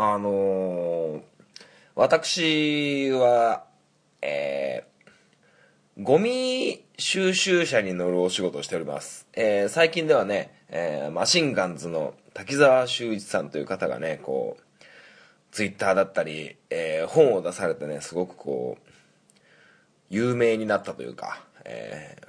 あのー、私は、えー、ゴミ収集車に乗るお仕事をしております。えー、最近ではね、えー、マシンガンズの滝沢秀一さんという方がね、こう、ツイッターだったり、えー、本を出されてね、すごくこう、有名になったというか、えー、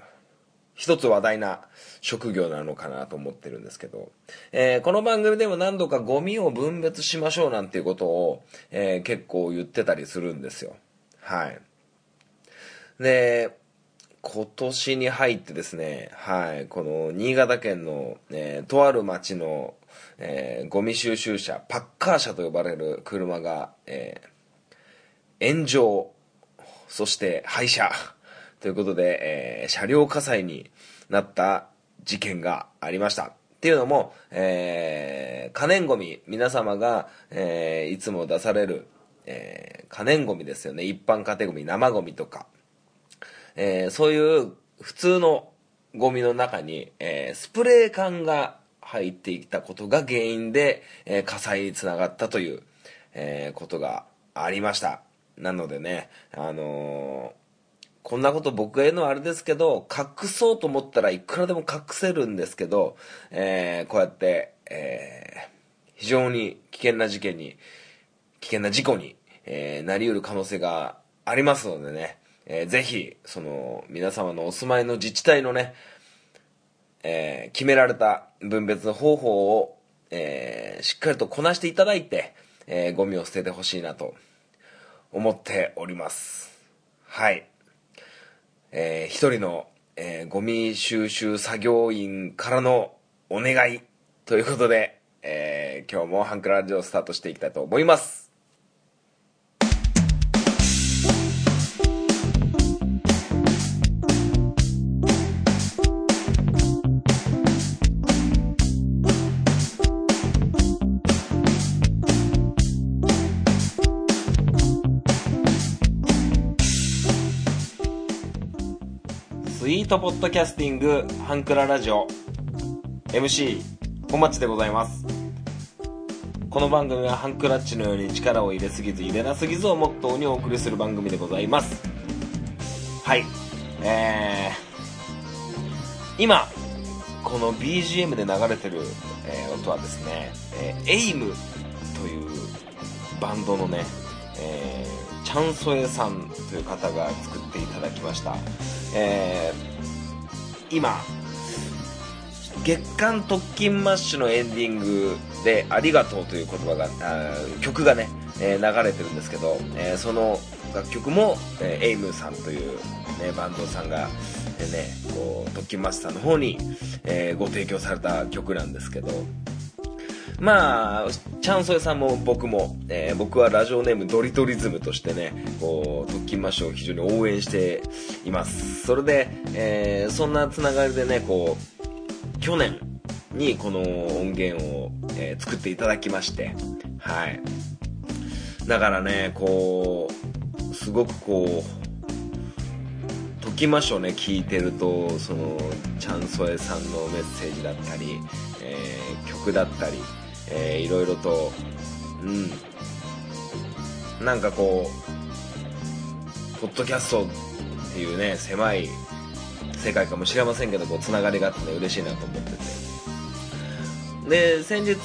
一つ話題な職業なのかなと思ってるんですけど、えー、この番組でも何度かゴミを分別しましょうなんていうことを、えー、結構言ってたりするんですよ。はい。で、今年に入ってですね、はい、この新潟県の、えー、とある町の、えー、ゴミ収集車、パッカー車と呼ばれる車が、えー、炎上、そして廃車、ということで、えー、車両火災になった事件がありました。っていうのも、えー、可燃ゴミ、皆様が、えー、いつも出される、えー、可燃ゴミですよね。一般家庭ゴミ、生ゴミとか、えー、そういう普通のゴミの中に、えー、スプレー缶が入っていたことが原因で、えー、火災につながったという、えー、ことがありました。なのでね、あのこんなこと僕が言うのはあれですけど、隠そうと思ったらいくらでも隠せるんですけど、えー、こうやって、えー、非常に危険な事件に、危険な事故に、えー、なり得る可能性がありますのでね、えー、ぜひ、その、皆様のお住まいの自治体のね、えー、決められた分別方法を、えー、しっかりとこなしていただいて、えー、ゴミを捨ててほしいなと思っております。はい。えー、一人の、えー、ゴミ収集作業員からのお願いということで、えー、今日もハンクラジオスタートしていきたいと思います。トポッドキャスティングハンクララジオ。MC 小町でございます。この番組はハンクラッチのように力を入れすぎず入れなすぎずをモットーにお送りする番組でございます。はい。えー、今この BGM で流れてる、えー、音はですね、えー、エイムというバンドのね、え、チャンソエさんという方が作っていただきました、えー、今月刊特勤マッシュのエンディングで「ありがとう」という言葉が曲がね、えー、流れてるんですけど、えー、その楽曲も、えー、エイムさんという、ね、バンドさんが、えー、ね、こう特勤マッシュさんの方に、えご提供された曲なんですけどまあ、チャンソエさんも僕も、えー、僕はラジオネームドリトリズムとしてね、こう、特勤マッシュを非常に応援しています。それで、えー、そんなつながりでね、こう、去年にこの音源を、えー、作っていただきまして、はい。だからね、こう、すごくこう、ときましょうね聞いてるとそのチャンソエさんのメッセージだったり、えー、曲だったりえー、いろいろと、うん、なんかこう、ポッドキャストっていうね、狭い世界かもしれませんけど、こう、つながりがあってね、嬉しいなと思ってて。で、先日、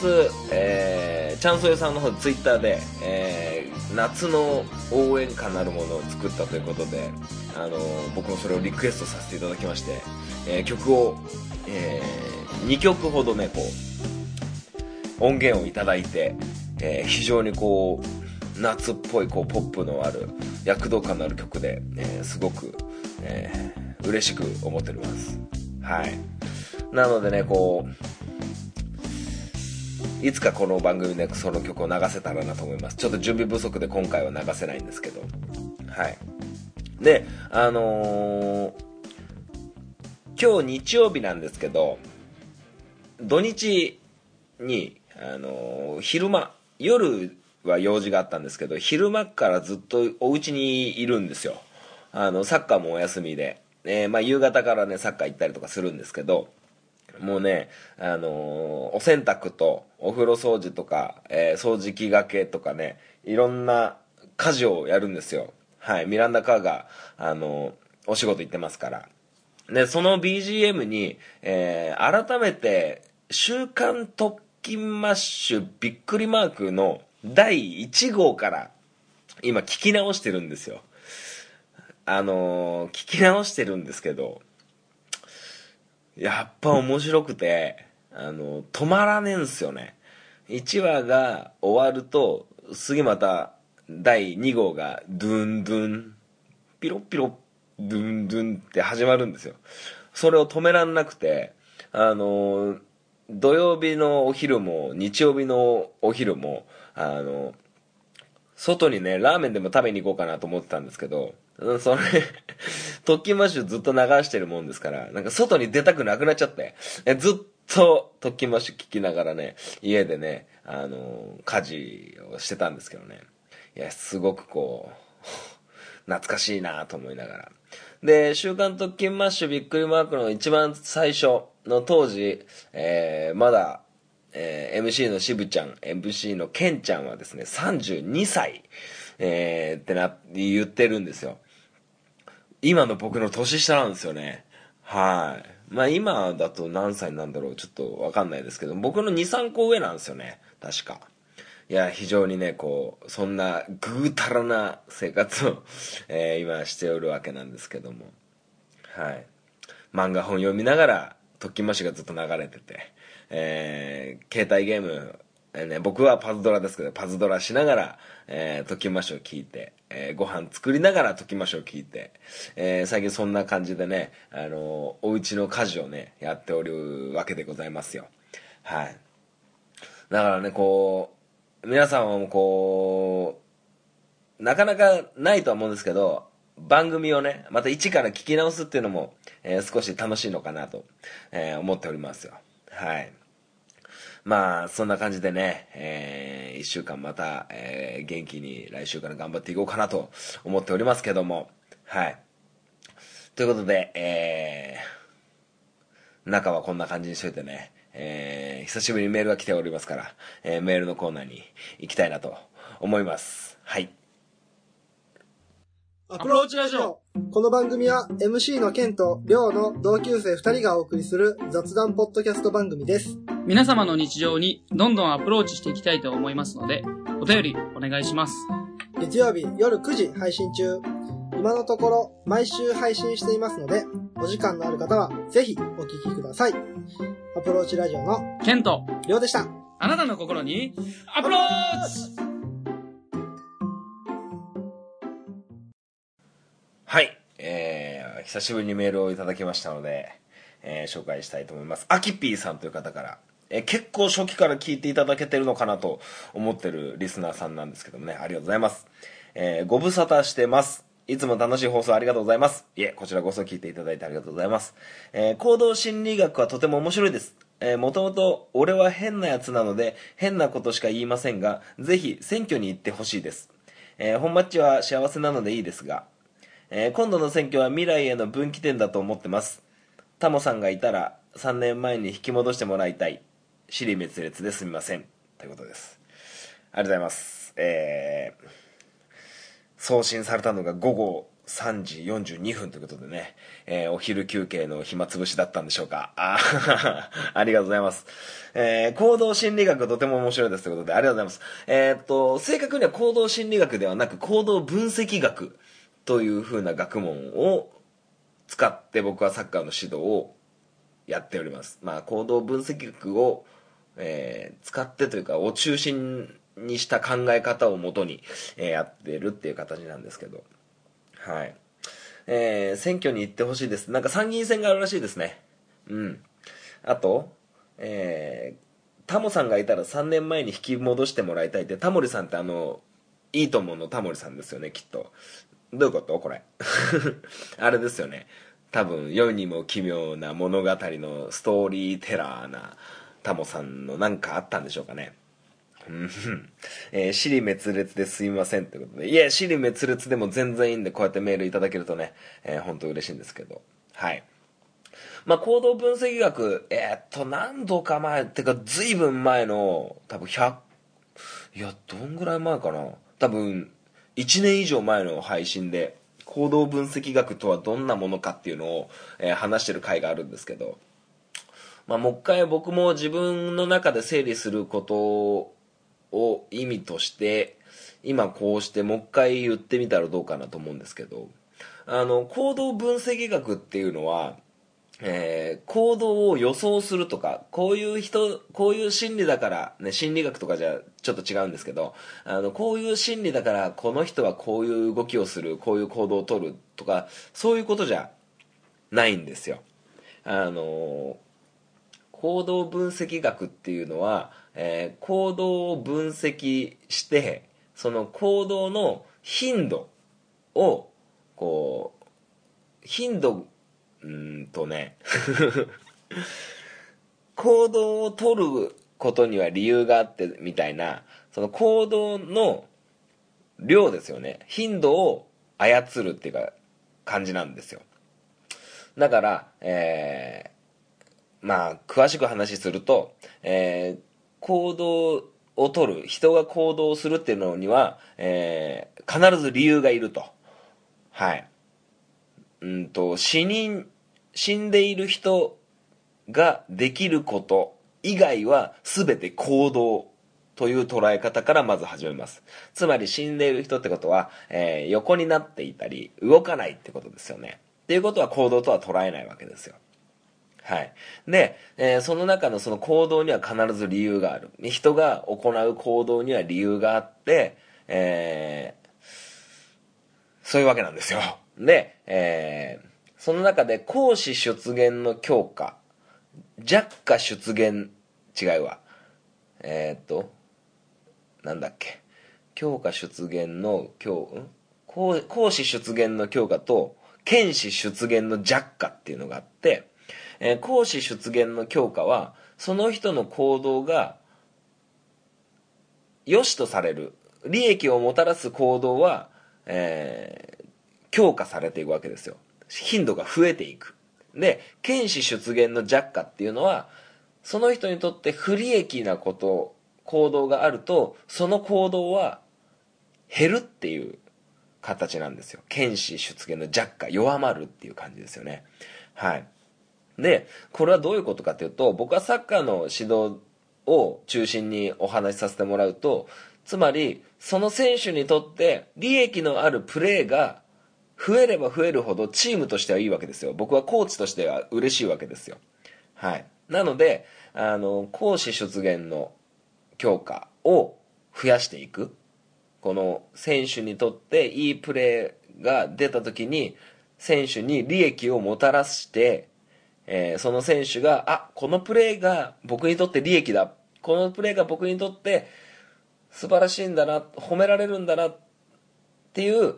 えー、チャンソヨさんの方ツイッターで、えー、夏の応援歌なるものを作ったということで、あの僕もそれをリクエストさせていただきまして、えー、曲を、えー、2曲ほどね、こう、音源をいただいて、えー、非常にこう夏っぽいこうポップのある躍動感のある曲で、えー、すごく、えー、嬉しく思っております。はい。なのでねこういつかこの番組でその曲を流せたらなと思います。ちょっと準備不足で今回は流せないんですけど。はい。であのー、今日日曜日なんですけど土日にあの昼間夜は用事があったんですけど昼間からずっとお家にいるんですよあのサッカーもお休みで、えー、まあ、夕方からねサッカー行ったりとかするんですけどもうね、あのーお洗濯とお風呂掃除とか、えー掃除機がけとかね、いろんな家事をやるんですよ。はい、ミランダ・カーが、あのーお仕事行ってますから。で、その BGM に、え改めて、週刊特勤マッシュびっくりマークの第1号から、今聞き直してるんですよ。あのー聞き直してるんですけど、やっぱ面白くて、あの、止まらねえんすよね。1話が終わると、次また第2号がドゥンドゥン、ピロピロ、ドゥンドゥンって始まるんですよ。それを止めらんなくて、あの、土曜日のお昼も日曜日のお昼も、あの、外にね、ラーメンでも食べに行こうかなと思ってたんですけど、うんそれ、特勤マッシュずっと流してるもんですから、なんか外に出たくなくなっちゃって、ずっと特勤マッシュ聞きながらね、家でね、あの、家事をしてたんですけどね。いや、すごくこう、懐かしいなと思いながら。で、週刊特勤マッシュびっくりマークの一番最初の当時、えーまだ、えー MC の渋ちゃん、MC のケンちゃんはですね、32歳、えーってな、言ってるんですよ。今の僕の年下なんですよね。はい。まあ今だと何歳なんだろうちょっとわかんないですけど、僕の2、3個上なんですよね。確か。いや、非常にね、こう、そんなぐうたらな生活を、えー今しておるわけなんですけども。はい。漫画本読みながら、特訓マッシュがずっと流れてて、えー携帯ゲーム、えーね、僕はパズドラですけど、パズドラしながら、えー、特訓マッシュを聞いて、えーご飯作りながら特訓マッシュを聞いて、えー最近そんな感じでね、あのお家の家事をね、やっておるわけでございますよ。はい。だからね、こう、皆さんはもうこう、なかなかないとは思うんですけど、番組をね、また一から聞き直すっていうのも、えー少し楽しいのかなと、えー思っておりますよ。はい。まあ、そんな感じでね、えー一週間また、えー元気に来週から頑張っていこうかなと思っておりますけども、はい。ということで、えー中はこんな感じにしといてね、えー久しぶりにメールが来ておりますから、えーメールのコーナーに行きたいなと思います。はい。アプローチラジオ。この番組は MC のケンとリョウの同級生2人がお送りする雑談ポッドキャスト番組です。皆様の日常にどんどんアプローチしていきたいと思いますので、お便りお願いします。月曜日夜9時配信中。今のところ毎週配信していますので、お時間のある方はぜひお聞きください。アプローチラジオのケント、リョウでした。あなたの心にアプローチはい。えー、久しぶりにメールをいただきましたので、えー紹介したいと思います。アキピーさんという方から、えー結構初期から聞いていただけてるのかなと思ってるリスナーさんなんですけどもね、ありがとうございます。えーご無沙汰してます。いつも楽しい放送ありがとうございます。いえ、こちらこそ聞いていただいてありがとうございます。えー行動心理学はとても面白いです。えー、もともと俺は変なやつなので変なことしか言いませんが、ぜひ選挙に行ってほしいです。えー本マッチは幸せなのでいいですが、えー今度の選挙は未来への分岐点だと思ってますタモさんがいたら3年前に引き戻してもらいたい尻滅裂ですみませんということですありがとうございますえー送信されたのが午後3時42分ということでね、えーお昼休憩の暇つぶしだったんでしょうかあー ありがとうございます。えー行動心理学とても面白いですということでありがとうございます。えーっと、正確には行動心理学ではなく行動分析学という風な学問を使って僕はサッカーの指導をやっております。まあ、行動分析学を、えー使ってというか、を中心にした考え方をもとに、えーやってるっていう形なんですけど。はい。えー選挙に行ってほしいです。なんか参議院選があるらしいですね。うん。あと、えータモさんがいたら3年前に引き戻してもらいたいって、タモリさんってあの、いいと思うのタモリさんですよね、きっと。どういうこと？これ。あれですよね。多分、世にも奇妙な物語のストーリーテラーなタモさんのなんかあったんでしょうかね。うんえー、尻滅裂ですいませんってことで。いや、尻滅裂でも全然いいんで、こうやってメールいただけるとね、えー、本当嬉しいんですけど。はい。まあ、行動分析学、えーっと、何度か前、ってか、ずいぶん前の、多分100、いや、どんぐらい前かな。多分、1年以上前の配信で、行動分析学とはどんなものかっていうのを、えー話してる回があるんですけど、まあ、もう一回僕も自分の中で整理することを意味として、今こうしてもう一回言ってみたらどうかなと思うんですけど、あの、行動分析学っていうのは、えー行動を予想するとか、こういう人、こういう心理だから、ね、心理学とかじゃちょっと違うんですけど、あの、こういう心理だから、この人はこういう動きをする、こういう行動をとるとか、そういうことじゃないんですよ。あの、行動分析学っていうのは、えー行動を分析して、その行動の頻度を、こう、頻度うんとね 行動を取ることには理由があってみたいなその行動の量ですよね。頻度を操るっていうか感じなんですよ。だからえーまあ詳しく話すると、えー行動を取る人が行動するっていうのには、えー必ず理由がいると。はい。うんと死人死んでいる人ができること以外は全て行動という捉え方からまず始めます。つまり死んでいる人ってことは、えー横になっていたり動かないってことですよね。っていうことは行動とは捉えないわけですよ。はい。で、えーその中のその行動には必ず理由がある。人が行う行動には理由があって、えーそういうわけなんですよ。で、えーその中で講師出現の強化、弱化出現、違うわ。えーっと、なんだっけ。強化出現の強、ん？講講師出現の強化と、剣士出現の弱化っていうのがあって、えー講師出現の強化は、その人の行動が、良しとされる、利益をもたらす行動は、えー強化されていくわけですよ。頻度が増えていく。で、剣士出現の弱化っていうのは、その人にとって不利益なこと、行動があると、その行動は減るっていう形なんですよ。剣士出現の弱化、弱まるっていう感じですよね。はい。で、これはどういうことかというと、僕はサッカーの指導を中心にお話しさせてもらうと、つまり、その選手にとって利益のあるプレーが増えれば増えるほどチームとしてはいいわけですよ。僕はコーチとしては嬉しいわけですよ。はい。なので、あの、講師出現の強化を増やしていく。この選手にとっていいプレーが出た時に、選手に利益をもたらして、えーその選手が、あ、このプレーが僕にとって利益だ。このプレーが僕にとって素晴らしいんだな、褒められるんだなっていう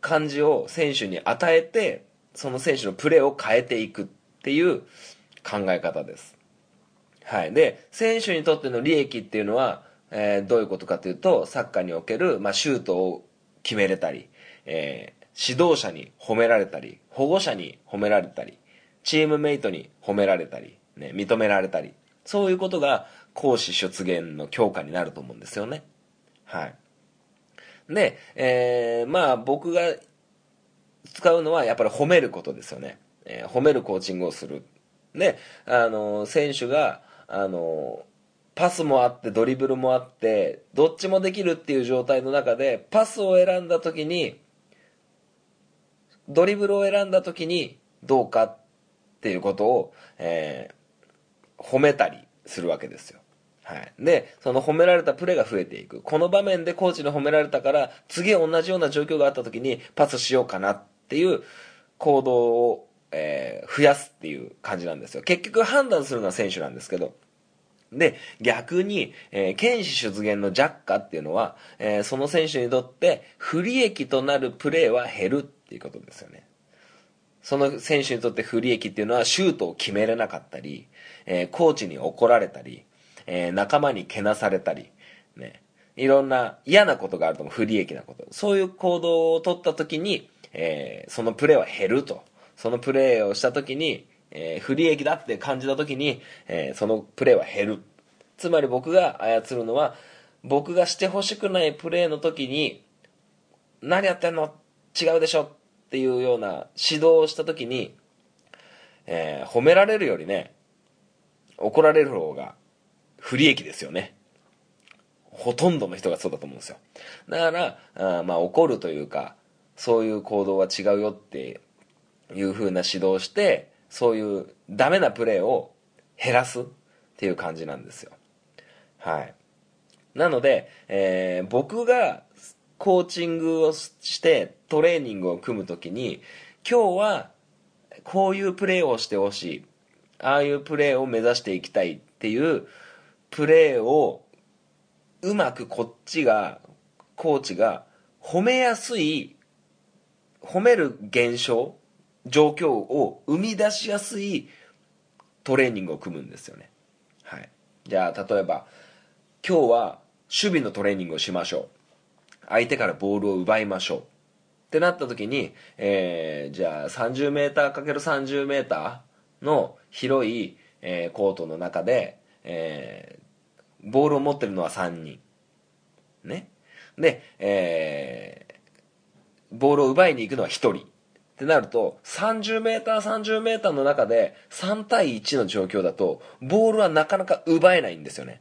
感じを選手に与えて、その選手のプレーを変えていくっていう考え方です。はい。で、選手にとっての利益っていうのは、えーどういうことかというと、サッカーにおける、まあ、シュートを決めれたり、えー指導者に褒められたり、保護者に褒められたり、チームメイトに褒められたり、ね、認められたり、そういうことが講師出現の強化になると思うんですよね。はい。で、えーまあ僕が使うのはやっぱり褒めることですよね。えー褒めるコーチングをする。で、あの選手が、あのパスもあってドリブルもあってどっちもできるっていう状態の中でパスを選んだ時にドリブルを選んだ時にどうかっっていうことを、えー褒めたりするわけですよ。はい。で、その褒められたプレーが増えていく。この場面でコーチに褒められたから、次同じような状況があった時にパスしようかなっていう行動を、えー増やすっていう感じなんですよ。結局判断するのは選手なんですけど。で、逆に、えー、剣士出現の弱化っていうのは、えーその選手にとって不利益となるプレーは減るっていうことですよね。その選手にとって不利益っていうのはシュートを決めれなかったり、えーコーチに怒られたり、えー仲間にけなされたり、ね、いろんな嫌なことがあると思う。不利益なこと。そういう行動を取った時に、えーそのプレーは減ると。そのプレーをした時にえー不利益だって感じた時に、えーそのプレーは減るつまり僕が操るのは僕がしてほしくないプレーの時に何やってんの？違うでしょっていうような指導をした時に、えー褒められるよりね怒られる方が不利益ですよね。ほとんどの人がそうだと思うんですよ。だからあまあ怒るというかそういう行動は違うよっていう風な指導をしてそういうダメなプレーを減らすっていう感じなんですよ。はい。なので、えー僕がコーチングをしてトレーニングを組むときに今日はこういうプレーをしてほしい。ああいうプレーを目指していきたいっていうプレーをうまくこっちがコーチが褒めやすい褒める現象状況を生み出しやすいトレーニングを組むんですよね。はい。じゃあ例えば今日は守備のトレーニングをしましょう。相手からボールを奪いましょう。ってなった時に、えーじゃあ 30m×30m の広い、えーコートの中で、えーボールを持ってるのは3人。ね。で、えーボールを奪いに行くのは1人。ってなると 30m30m の中で3対1の状況だとボールはなかなか奪えないんですよね。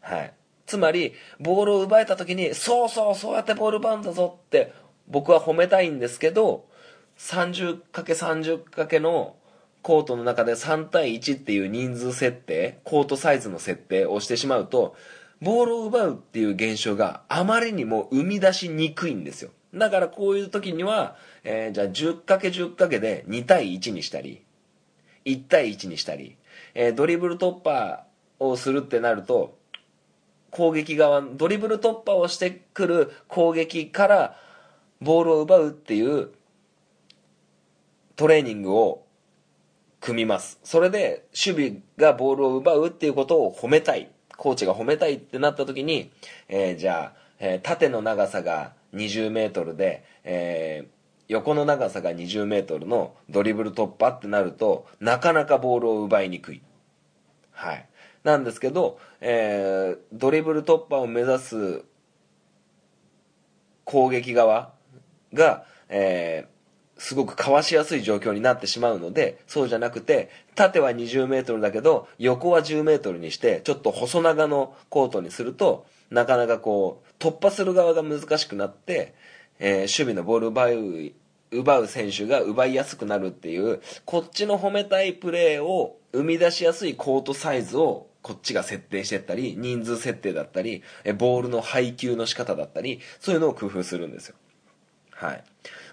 はい。つまり、ボールを奪えた時に、そうそう、そうやってボールバウンドだぞって、僕は褒めたいんですけど、30×30× のコートの中で3対1っていう人数設定、コートサイズの設定をしてしまうと、ボールを奪うっていう現象があまりにも生み出しにくいんですよ。だからこういう時には、えーじゃあ 10×10× で2対1にしたり、1対1にしたり、えードリブル突破をするってなると、攻撃側ドリブル突破をしてくる攻撃からボールを奪うっていうトレーニングを組みます。それで守備がボールを奪うっていうことを褒めたい。コーチが褒めたいってなった時に、えーじゃあ、えー縦の長さが 20m で、えー横の長さが 20m のドリブル突破ってなるとなかなかボールを奪いにくい。はい。なんですけど、えードリブル突破を目指す攻撃側が、えーすごくかわしやすい状況になってしまうので、そうじゃなくて、縦は20メートルだけど、横は10メートルにして、ちょっと細長のコートにすると、なかなかこう、突破する側が難しくなって、えー守備のボール奪う、奪う選手が奪いやすくなるっていう、こっちの褒めたいプレーを生み出しやすいコートサイズをこっちが設定してったり、人数設定だったり、えボールの配球の仕方だったり、そういうのを工夫するんですよ。はい。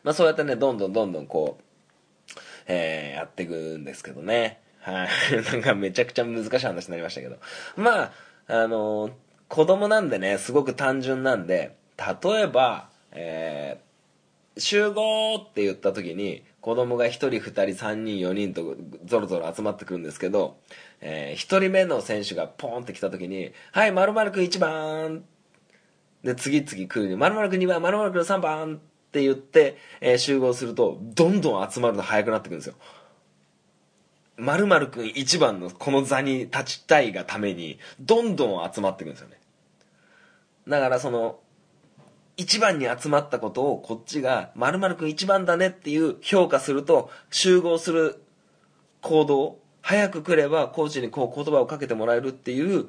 まあそうやってね、どんどんどんどんこう、えーやっていくんですけどね。はい。なんかめちゃくちゃ難しい話になりましたけど。まあ、あの子供なんでね、すごく単純なんで、例えば、えー集合って言った時に子供が1人2人3人4人とゾロゾロ集まってくるんですけど、え1人目の選手がポンって来た時に「はい〇〇くん1番」で次々来るに「〇〇くん2番〇〇くん3番」って言って、えー集合するとどんどん集まるの早くなってくるんですよ。〇〇くん1番のこの座に立ちたいがためにどんどん集まってくるんですよね。だからその1番に集まったことをこっちが〇〇くん1番だねっていう評価すると集合する行動早く来ればコーチにこう言葉をかけてもらえるっていう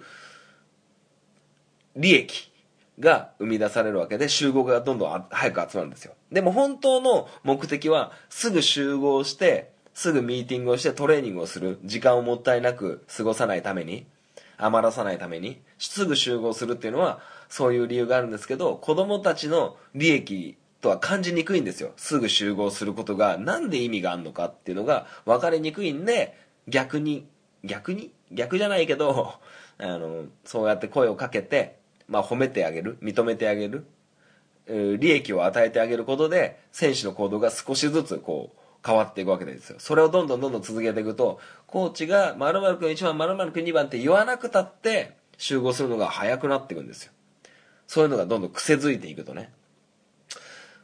利益が生み出されるわけで集合がどんどん早く集まるんですよ。でも本当の目的はすぐ集合してすぐミーティングをしてトレーニングをする時間をもったいなく過ごさないために余らさないためにすぐ集合するっていうのはそういう理由があるんですけど子供たちの利益とは感じにくいんですよ。すぐ集合することがなんで意味があるのかっていうのが分かりにくいんで逆に逆に？逆じゃないけど あのそうやって声をかけて、まあ、褒めてあげる認めてあげる利益を与えてあげることで選手の行動が少しずつこう変わっていくわけですよ。それをどんどんどんどん続けていくとコーチが「〇〇君1番〇〇君2番」って言わなくたって集合するのが早くなっていくんですよ。そういうのがどんどん癖づいていくとね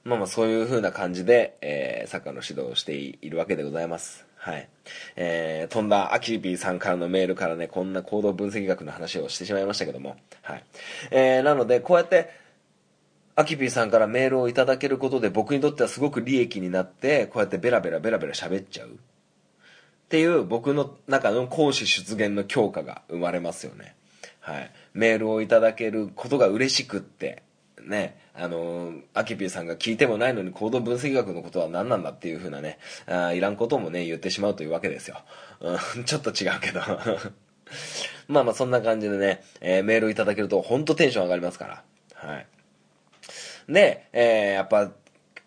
まあまあそういう風な感じで、えーサッカーの指導をしているわけでございます。はい。えー、飛んだアキピーさんからのメールからね、こんな行動分析学の話をしてしまいましたけども。はい。えー、なので、こうやって、アキピーさんからメールをいただけることで僕にとってはすごく利益になって、こうやってベラベラベラベラ喋っちゃう。っていう僕の中の講師出現の強化が生まれますよね。はい。メールをいただけることが嬉しくって、ね、あのー、アキピーさんが聞いてもないのに行動分析学のことは何なんだっていう風なね、あいらんこともね、言ってしまうというわけですよ。うん、ちょっと違うけど。まあまあそんな感じでね、えー、メールをいただけると本当テンション上がりますから。はい。で、えー、やっぱ、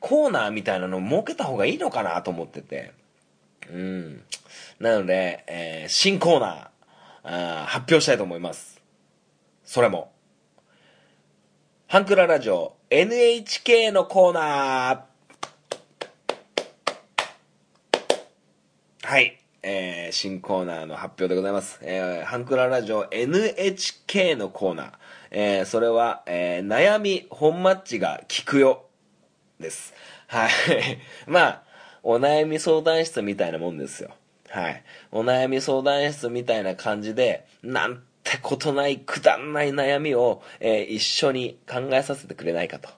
コーナーみたいなのを設けた方がいいのかなと思ってて。うん。なので、えー、新コーナーあー、発表したいと思います。それも、ハンクララジオ NHK のコーナーはい。えー、新コーナーの発表でございます。えー、ハンクララジオ NHK のコーナー。えー、それは、えー、悩み本マッチが聞くよ。です。はい。まあ、お悩み相談室みたいなもんですよ。はい。お悩み相談室みたいな感じで、なんてことないくだんない悩みを、えー、一緒に考えさせてくれないかと。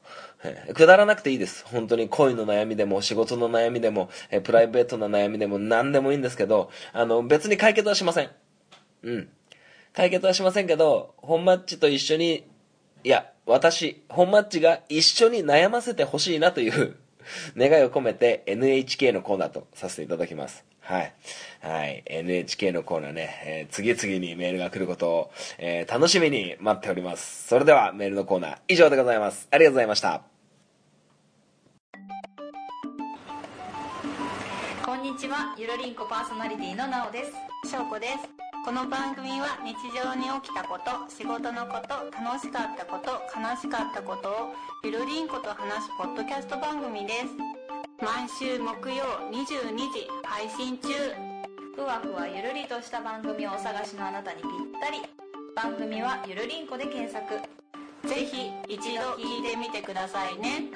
くだらなくていいです。本当に恋の悩みでも、仕事の悩みでも、えプライベートな悩みでも、何でもいいんですけど、あの、別に解決はしません。うん。解決はしませんけど、本マッチと一緒に、いや、私、本マッチが一緒に悩ませてほしいなという 願いを込めて NHK のコーナーとさせていただきます。はい。はい。NHK のコーナーね、えー、次々にメールが来ることを、えー、楽しみに待っております。それではメールのコーナー以上でございます。ありがとうございました。こんにちは、ゆるりんこパーソナリティのなおです。しょうこです。この番組は日常に起きたこと、仕事のこと、楽しかったこと、悲しかったことをゆるりんこと話すポッドキャスト番組です。毎週木曜22時配信中。ふわふわゆるりとした番組をお探しのあなたにぴったり。番組はゆるりんこで検索。ぜひ一度聞いてみてくださいね。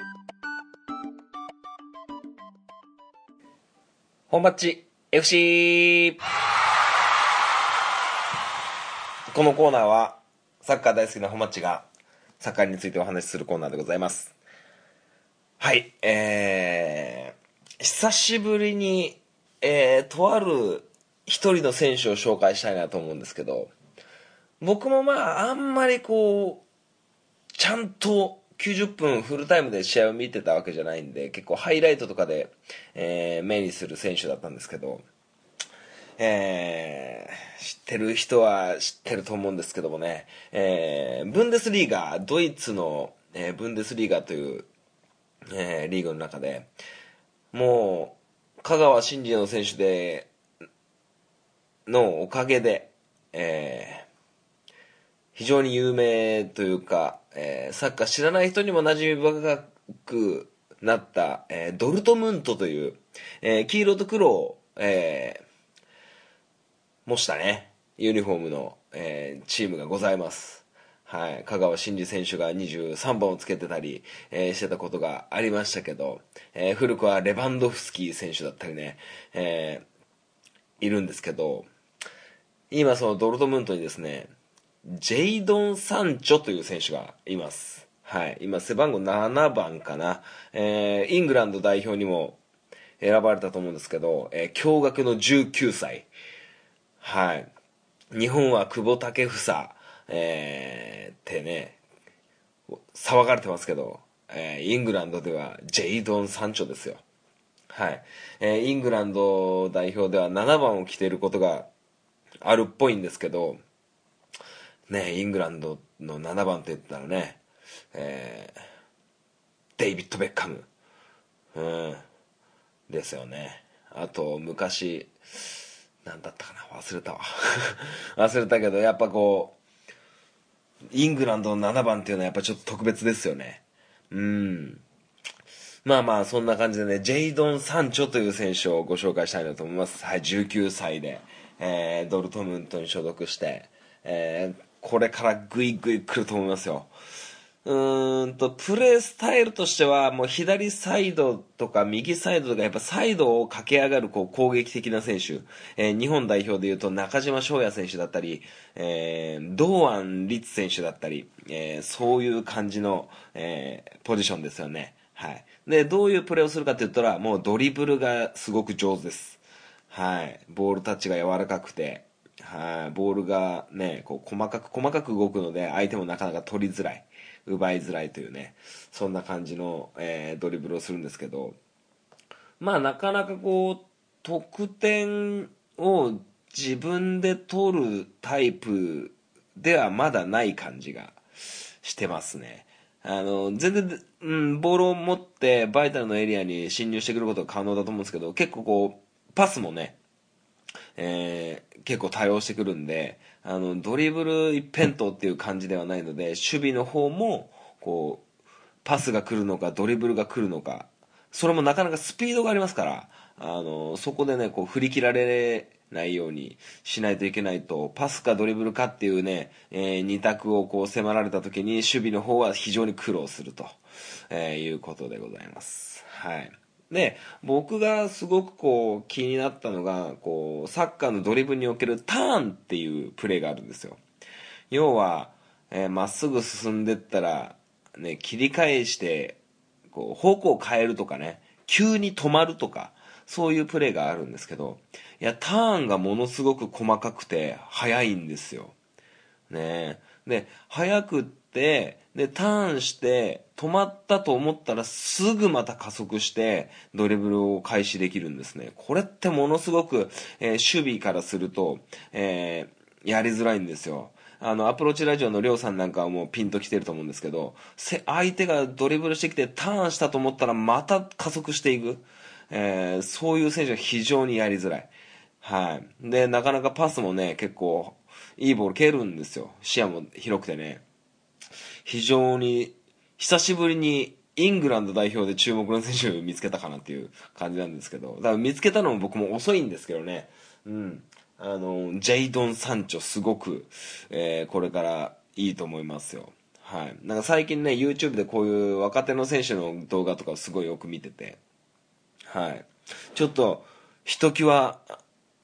本マッチ FC このコーナーはサッカー大好きな本マッチがサッカーについてお話しするコーナーでございます。はい、えー、久しぶりに、えー、とある一人の選手を紹介したいなと思うんですけど、僕もまあ、あんまりこう、ちゃんと90分フルタイムで試合を見てたわけじゃないんで、結構ハイライトとかで、えー、目にする選手だったんですけど、えー、知ってる人は知ってると思うんですけどもね、えー、ブンデスリーガ、ドイツの、えー、ブンデスリーガというえー、リーグの中で、もう、香川真司の選手で、のおかげで、えー、非常に有名というか、えー、サッカー知らない人にも馴染み深くなった、えー、ドルトムントという、えー、黄色と黒を、えー、模したね、ユニフォームの、えー、チームがございます。はい、香川真司選手が23本をつけてたり、えー、してたことがありましたけど、えー、古くはレバンドフスキー選手だったりね、えー、いるんですけど、今そのドルトムントにですね、ジェイドン・サンチョという選手がいます。はい。今、背番号7番かな。えー、イングランド代表にも選ばれたと思うんですけど、えー、驚愕の19歳。はい。日本は久保建英、えー、ってね、騒がれてますけど、えー、イングランドではジェイドン・サンチョですよ。はい。えー、イングランド代表では7番を着ていることがあるっぽいんですけど、ね、イングランドの7番って言ったらね、えー、デイビッド・ベッカム。うん。ですよね。あと、昔、何だったかな？忘れたわ。忘れたけど、やっぱこう、イングランドの7番っていうのはやっぱちょっと特別ですよね。うん。まあまあ、そんな感じでね、ジェイドン・サンチョという選手をご紹介したいなと思います。はい、19歳で、えー、ドルトムントに所属して、えー、これからグイグイ来ると思いますよ。うんと、プレースタイルとしては、もう左サイドとか右サイドとか、やっぱサイドを駆け上がるこう攻撃的な選手、えー日本代表でいうと中島翔也選手だったり、えー堂安律選手だったり、えーそういう感じの、えーポジションですよね。はい。で、どういうプレーをするかって言ったら、もうドリブルがすごく上手です。はい。ボールタッチが柔らかくて、はい。ボールがね、こう細かく細かく動くので、相手もなかなか取りづらい。奪いづらいというね、そんな感じの、えードリブルをするんですけど、まあなかなかこう、得点を自分で取るタイプではまだない感じがしてますね。あの、全然、うん、ボールを持ってバイタルのエリアに侵入してくることが可能だと思うんですけど、結構こう、パスもね、えー結構対応してくるんで、あの、ドリブル一辺倒っていう感じではないので、守備の方も、こう、パスが来るのか、ドリブルが来るのか、それもなかなかスピードがありますから、あの、そこでね、こう、振り切られないようにしないといけないと、パスかドリブルかっていうね、えー二択をこう迫られた時に、守備の方は非常に苦労すると、えーいうことでございます。はい。で、僕がすごくこう気になったのが、こう、サッカーのドリブルにおけるターンっていうプレーがあるんですよ。要は、えーまっすぐ進んでったら、ね、切り返して、こう、方向を変えるとかね、急に止まるとか、そういうプレーがあるんですけど、いや、ターンがものすごく細かくて、速いんですよ。ねで、速くっ、で、ターンして、止まったと思ったらすぐまた加速して、ドリブルを開始できるんですね。これってものすごく、えー守備からすると、えーやりづらいんですよ。あの、アプローチラジオのりょうさんなんかはもうピンと来てると思うんですけど、相手がドリブルしてきてターンしたと思ったらまた加速していく。えーそういう選手は非常にやりづらい。はい。で、なかなかパスもね、結構、いいボール蹴るんですよ。視野も広くてね。非常に、久しぶりにイングランド代表で注目の選手を見つけたかなっていう感じなんですけど、だから見つけたのも僕も遅いんですけどね。うん。あの、ジェイドン・サンチョすごく、えーこれからいいと思いますよ。はい。なんか最近ね、YouTube でこういう若手の選手の動画とかをすごいよく見てて、はい。ちょっと、ひときわ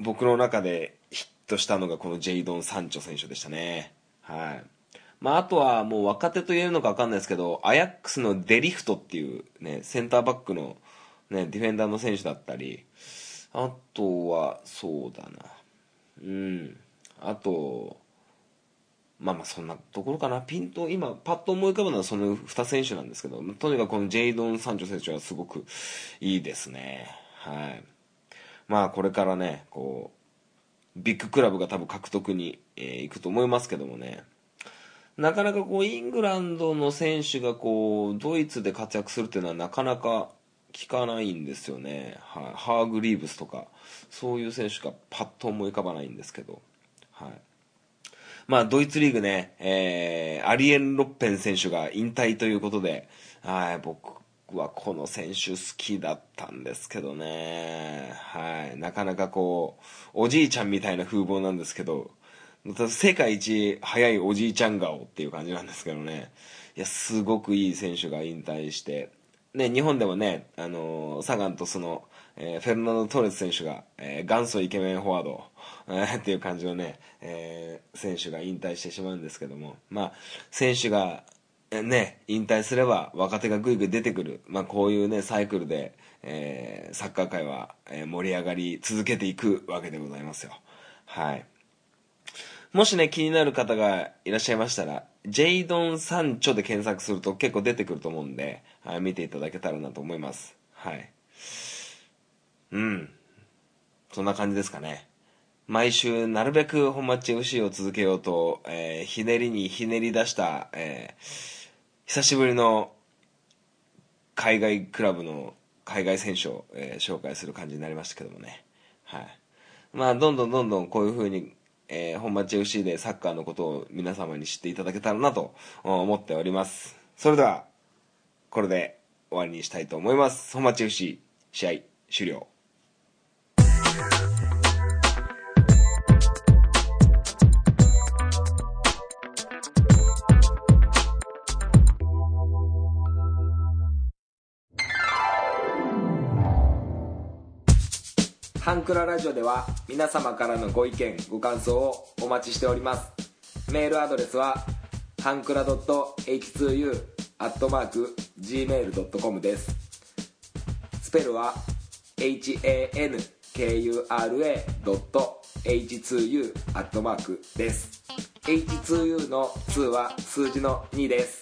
僕の中でヒットしたのがこのジェイドン・サンチョ選手でしたね。はい。まあ、あとはもう若手と言えるのか分かんないですけど、アヤックスのデリフトっていうね、センターバックのね、ディフェンダーの選手だったり、あとは、そうだな。うん。あと、まあまあそんなところかな。ピンと今パッと思い浮かぶのはその2選手なんですけど、とにかくこのジェイドン・サンチョ選手はすごくいいですね。はい。まあこれからね、こう、ビッグクラブが多分獲得に、えー行くと思いますけどもね。なかなかこうイングランドの選手がこうドイツで活躍するっていうのはなかなか聞かないんですよね、はい、ハーグリーブスとかそういう選手がパッと思い浮かばないんですけど、はい、まあドイツリーグね、えーアリエン・ロッペン選手が引退ということで、はい、僕はこの選手好きだったんですけどね、はい、なかなかこうおじいちゃんみたいな風貌なんですけど世界一速いおじいちゃん顔っていう感じなんですけどね。いや、すごくいい選手が引退して、ね、日本でもね、あのーサガン鳥栖の、えーフェルナンド・トレス選手が、えー元祖イケメンフォワード、えーっていう感じのね、えー選手が引退してしまうんですけども、まあ、選手が、ね、引退すれば若手がぐいぐい出てくる、まあ、こういうね、サイクルで、えーサッカー界は、盛り上がり続けていくわけでございますよ。はい。もしね、気になる方がいらっしゃいましたら、ジェイドン・サンチョで検索すると結構出てくると思うんで、はい、見ていただけたらなと思います。はい。うん。そんな感じですかね。毎週、なるべく本マッチ FC を続けようと、えーひねりにひねり出した、えー久しぶりの海外クラブの海外選手を、えー紹介する感じになりましたけどもね。はい。まあ、どんどんどんどんこういう風に、えー本町 FC でサッカーのことを皆様に知っていただけたらなと思っております。それでは、これで終わりにしたいと思います。本町 FC 試合終了。ハンクララジオでは皆様からのご意見ご感想をお待ちしております。メールアドレスはハンクラ .h2u.gmail.com です。スペルは hankura.h2u です。H2U の2は数字の2です。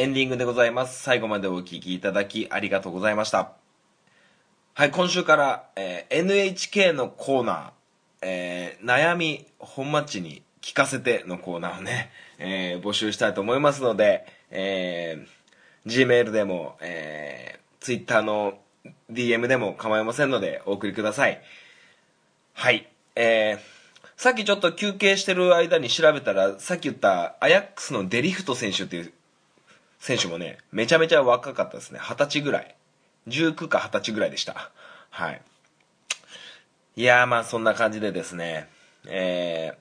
エンディングでございます。最後までお聞きいただきありがとうございました。はい、今週から、えー NHK のコーナー、えー悩み本マッチに聞かせてのコーナーをね、えー募集したいと思いますので、えー Gmail でも、えー Twitter の DM でも構いませんのでお送りください。はい。えー、さっきちょっと休憩してる間に調べたら、さっき言ったアヤックスのデリフト選手っていう選手もね、めちゃめちゃ若かったですね。二十歳ぐらい。19か二十歳ぐらいでした。はい。いやーまあそんな感じでですね、え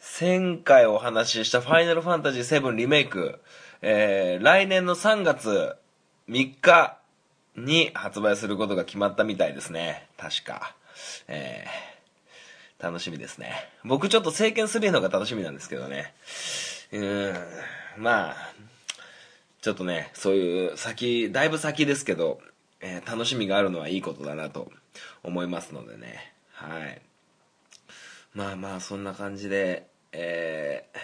ー、前回お話ししたファイナルファンタジー7リメイク、えー、来年の3月3日に発売することが決まったみたいですね。確か。えー、楽しみですね。僕ちょっと聖剣3の方が楽しみなんですけどね。うーん、まあ、ちょっとね、そういう先、だいぶ先ですけど、えー楽しみがあるのはいいことだなと思いますのでね。はい。まあまあ、そんな感じで、えー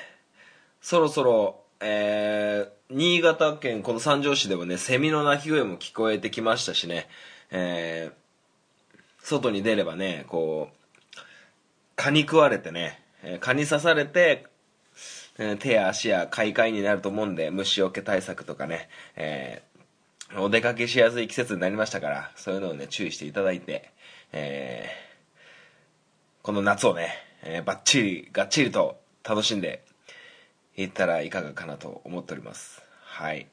そろそろ、えー新潟県この三条市でもね、セミの鳴き声も聞こえてきましたしね、えー外に出ればね、こう、蚊に食われてね、蚊に刺されて、えー手や足や快快になると思うんで、虫除け対策とかね、えーお出かけしやすい季節になりましたから、そういうのをね、注意していただいて、えーこの夏をね、えーバッチリ、がっちりと楽しんでいったらいかがかなと思っております。はい。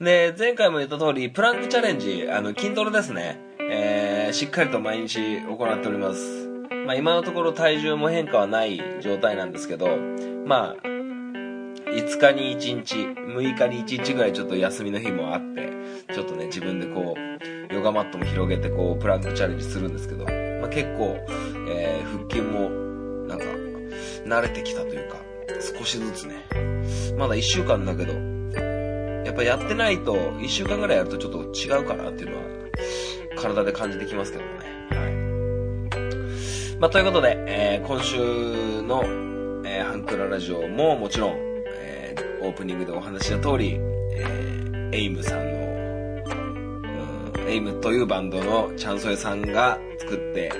で、前回も言った通り、プランクチャレンジ、あの、筋トレですね。えーしっかりと毎日行っております。まあ今のところ体重も変化はない状態なんですけど、まあ、5日に1日、6日に1日ぐらいちょっと休みの日もあって、ちょっとね、自分でこう、ヨガマットも広げてこう、プランクチャレンジするんですけど、まあ結構、えー腹筋も、なんか、慣れてきたというか、少しずつね、まだ1週間だけど、やっぱやってないと、1週間ぐらいやるとちょっと違うかなっていうのは、体で感じてきますけどね。まあ、ということで、えー今週の、えーハンクララジオももちろん、えーオープニングでお話した通り、えーエイムさんの、うんエイムというバンドのチャンソエさんが作って、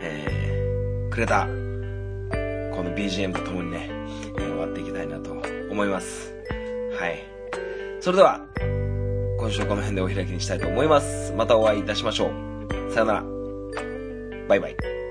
えーくれた、この BGM とともにね、えー終わっていきたいなと思います。はい。それでは、今週この辺でお開きにしたいと思います。またお会いいたしましょう。さよなら。バイバイ。